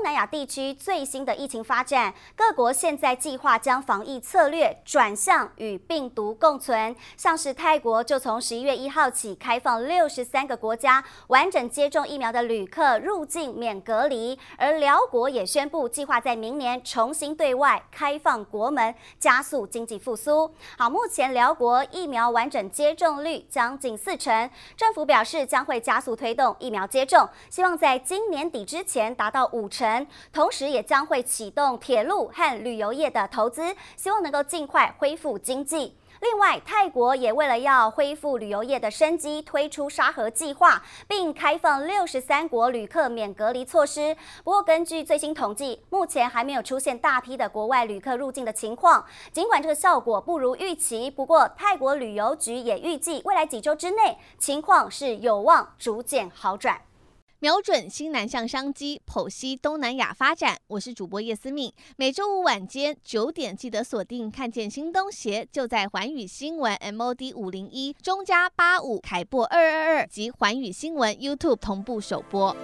东南亚地区最新的疫情发展，各国现在计划将防疫策略转向与病毒共存。像是泰国就从十一月一号起开放六十三个国家完整接种疫苗的旅客入境免隔离，而寮国也宣布计划在明年重新对外开放国门，加速经济复苏。好，目前寮国疫苗完整接种率将近四成，政府表示将会加速推动疫苗接种，希望在今年底之前达到五成。同时也将会启动铁路和旅游业的投资，希望能够尽快恢复经济。另外，泰国也为了要恢复旅游业的生机，推出沙盒计划，并开放六十三国旅客免隔离措施。不过，根据最新统计，目前还没有出现大批的国外旅客入境的情况。尽管这个效果不如预期，不过泰国旅游局也预计未来几周之内情况是有望逐渐好转。瞄准新南向商机，剖析东南亚发展。我是主播叶思敏，每周五晚间九点记得锁定。看见新东协就在环宇新闻 MOD 五零一中加八五凯播二二二及环宇新闻 YouTube 同步首播。